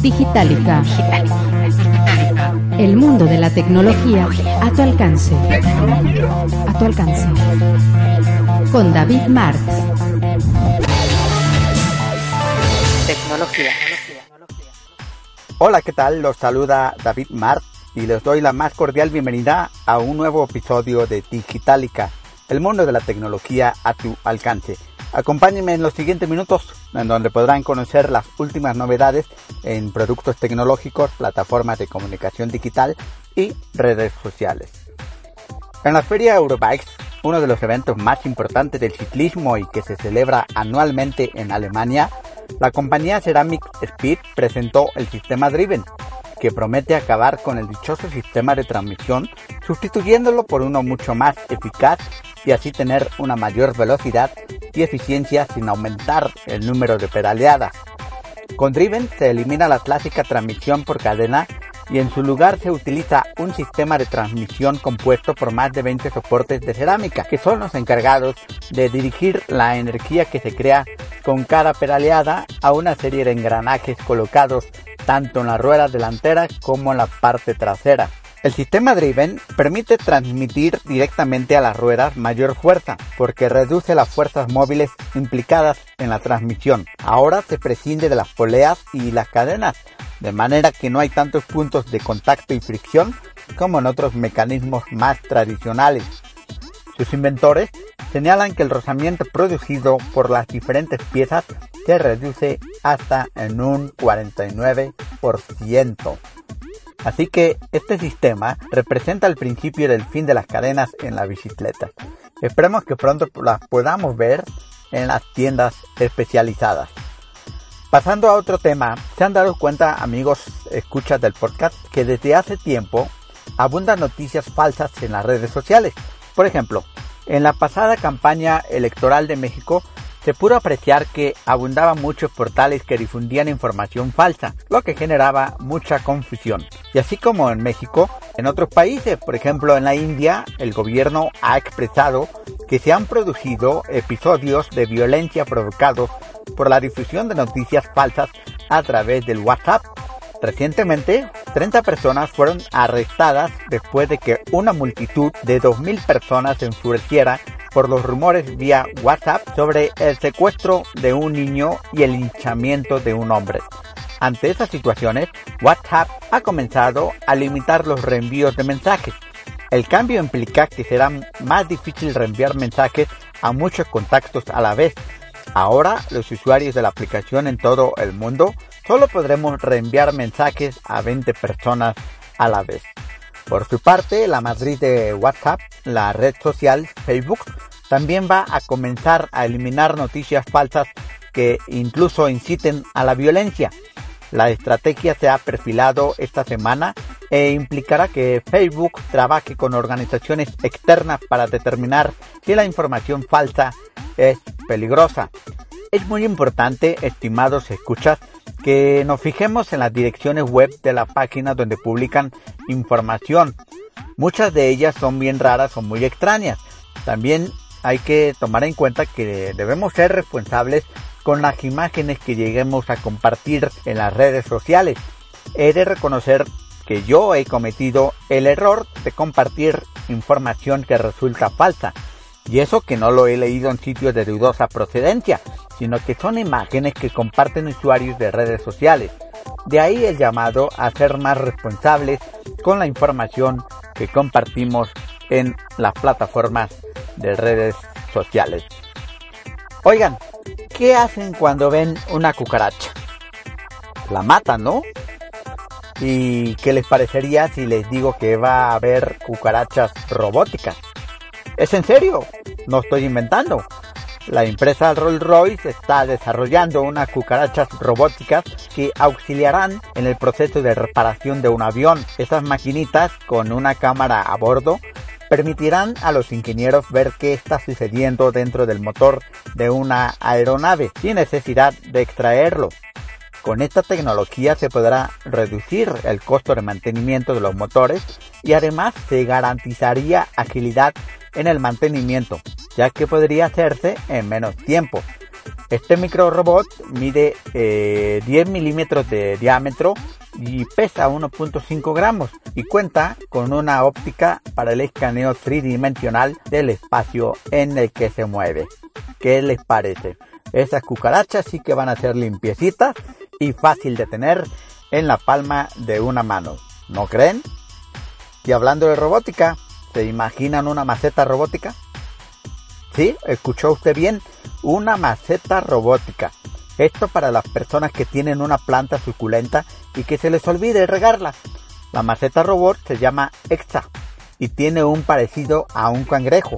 Digitalica. El mundo de la tecnología a tu alcance. A tu alcance. Con David Martz. Tecnología. Hola, ¿qué tal? Los saluda David Martz y les doy la más cordial bienvenida a un nuevo episodio de Digitalica, el mundo de la tecnología a tu alcance. Acompáñenme en los siguientes minutos, en donde podrán conocer las últimas novedades en productos tecnológicos, plataformas de comunicación digital y redes sociales. En la feria Eurobikes, uno de los eventos más importantes del ciclismo y que se celebra anualmente en Alemania, la compañía Ceramic Speed presentó el sistema Driven, que promete acabar con el dichoso sistema de transmisión, sustituyéndolo por uno mucho más eficaz y así tener una mayor velocidad y eficiencia sin aumentar el número de pedaleadas. Con Driven se elimina la clásica transmisión por cadena y en su lugar se utiliza un sistema de transmisión compuesto por más de 20 soportes de cerámica, que son los encargados de dirigir la energía que se crea con cada pedaleada a una serie de engranajes colocados tanto en la rueda delantera como en la parte trasera. El sistema Driven permite transmitir directamente a las ruedas mayor fuerza porque reduce las fuerzas móviles implicadas en la transmisión. Ahora se prescinde de las poleas y las cadenas, de manera que no hay tantos puntos de contacto y fricción como en otros mecanismos más tradicionales. Sus inventores señalan que el rozamiento producido por las diferentes piezas se reduce hasta en un 49%. Así que este sistema representa el principio del fin de las cadenas en la bicicleta. Esperemos que pronto las podamos ver en las tiendas especializadas. Pasando a otro tema, se han dado cuenta amigos escuchas del podcast que desde hace tiempo abundan noticias falsas en las redes sociales. Por ejemplo, en la pasada campaña electoral de México se pudo apreciar que abundaban muchos portales que difundían información falsa, lo que generaba mucha confusión. Y así como en México, en otros países, por ejemplo en la India, el gobierno ha expresado que se han producido episodios de violencia provocados por la difusión de noticias falsas a través del WhatsApp. Recientemente, 30 personas fueron arrestadas después de que una multitud de 2.000 personas se enfureciera por los rumores vía WhatsApp sobre el secuestro de un niño y el hinchamiento de un hombre. Ante estas situaciones, WhatsApp ha comenzado a limitar los reenvíos de mensajes. El cambio implica que será más difícil reenviar mensajes a muchos contactos a la vez. Ahora, los usuarios de la aplicación en todo el mundo solo podremos reenviar mensajes a 20 personas a la vez. Por su parte, la matriz de WhatsApp, la red social Facebook, también va a comenzar a eliminar noticias falsas que incluso inciten a la violencia. La estrategia se ha perfilado esta semana e implicará que Facebook trabaje con organizaciones externas para determinar si la información falsa es peligrosa. Es muy importante, estimados escuchas, que nos fijemos en las direcciones web de la página donde publican información. Muchas de ellas son bien raras o muy extrañas. También hay que tomar en cuenta que debemos ser responsables con las imágenes que lleguemos a compartir en las redes sociales. He de reconocer que yo he cometido el error de compartir información que resulta falsa. Y eso que no lo he leído en sitios de dudosa procedencia, sino que son imágenes que comparten usuarios de redes sociales. De ahí el llamado a ser más responsables con la información que compartimos en las plataformas de redes sociales. Oigan, ¿qué hacen cuando ven una cucaracha? La matan, ¿no? ¿Y qué les parecería si les digo que va a haber cucarachas robóticas? ¿Es en serio? No estoy inventando. La empresa Rolls Royce está desarrollando unas cucarachas robóticas que auxiliarán en el proceso de reparación de un avión. Estas maquinitas con una cámara a bordo permitirán a los ingenieros ver qué está sucediendo dentro del motor de una aeronave sin necesidad de extraerlo. Con esta tecnología se podrá reducir el costo de mantenimiento de los motores y además se garantizaría agilidad en el mantenimiento, ya que podría hacerse en menos tiempo. Este micro robot mide 10 eh, milímetros de diámetro y pesa 1.5 gramos y cuenta con una óptica para el escaneo tridimensional del espacio en el que se mueve. ¿Qué les parece? Esas cucarachas sí que van a ser limpiecitas y fácil de tener en la palma de una mano. ¿No creen? Y hablando de robótica, ¿se imaginan una maceta robótica? Sí, escuchó usted bien, una maceta robótica. Esto para las personas que tienen una planta suculenta y que se les olvide regarla. La maceta robot se llama Exa y tiene un parecido a un cangrejo.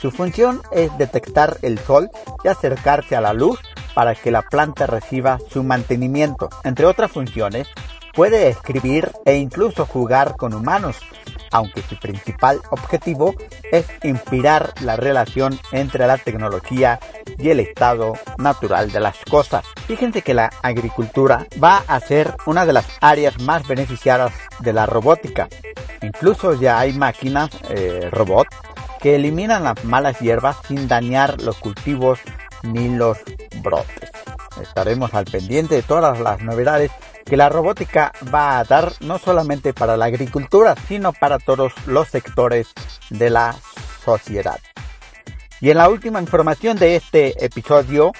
Su función es detectar el sol y acercarse a la luz para que la planta reciba su mantenimiento. Entre otras funciones, puede escribir e incluso jugar con humanos, aunque su principal objetivo es inspirar la relación entre la tecnología y el estado natural de las cosas. Fíjense que la agricultura va a ser una de las áreas más beneficiadas de la robótica. Incluso ya hay máquinas eh, robot que eliminan las malas hierbas sin dañar los cultivos ni los brotes. Estaremos al pendiente de todas las novedades que la robótica va a dar no solamente para la agricultura, sino para todos los sectores de la sociedad. Y en la última información de este episodio,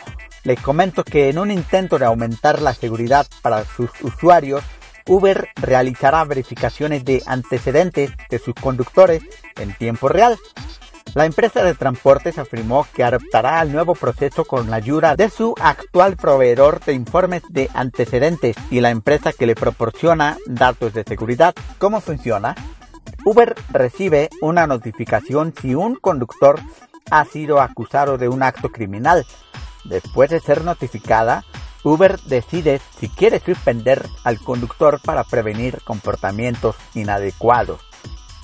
les comento que en un intento de aumentar la seguridad para sus usuarios, Uber realizará verificaciones de antecedentes de sus conductores en tiempo real. La empresa de transportes afirmó que adoptará el nuevo proceso con la ayuda de su actual proveedor de informes de antecedentes y la empresa que le proporciona datos de seguridad. ¿Cómo funciona? Uber recibe una notificación si un conductor ha sido acusado de un acto criminal. Después de ser notificada, Uber decide si quiere suspender al conductor para prevenir comportamientos inadecuados.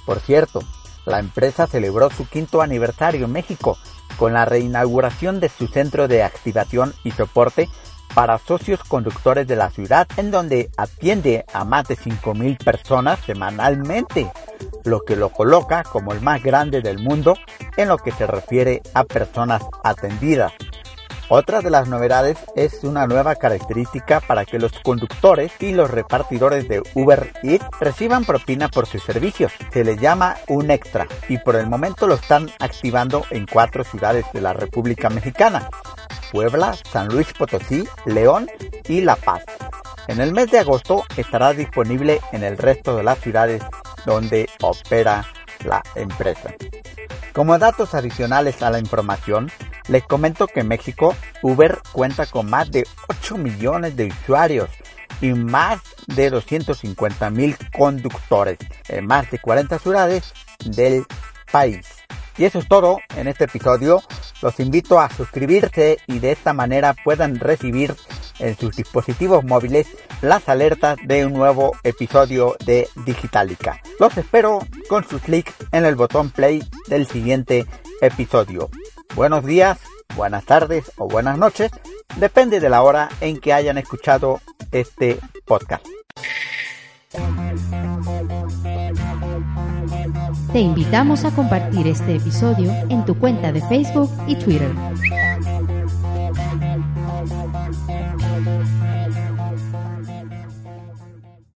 Por cierto, la empresa celebró su quinto aniversario en México con la reinauguración de su centro de activación y soporte para socios conductores de la ciudad, en donde atiende a más de 5.000 personas semanalmente, lo que lo coloca como el más grande del mundo en lo que se refiere a personas atendidas. Otra de las novedades es una nueva característica para que los conductores y los repartidores de Uber Eats reciban propina por sus servicios. Se le llama un extra y por el momento lo están activando en cuatro ciudades de la República Mexicana. Puebla, San Luis Potosí, León y La Paz. En el mes de agosto estará disponible en el resto de las ciudades donde opera la empresa. Como datos adicionales a la información, les comento que en México Uber cuenta con más de 8 millones de usuarios y más de 250 mil conductores en más de 40 ciudades del país. Y eso es todo en este episodio. Los invito a suscribirse y de esta manera puedan recibir en sus dispositivos móviles las alertas de un nuevo episodio de Digitalica. Los espero con sus clics en el botón play del siguiente episodio. Buenos días, buenas tardes o buenas noches, depende de la hora en que hayan escuchado este podcast. Te invitamos a compartir este episodio en tu cuenta de Facebook y Twitter.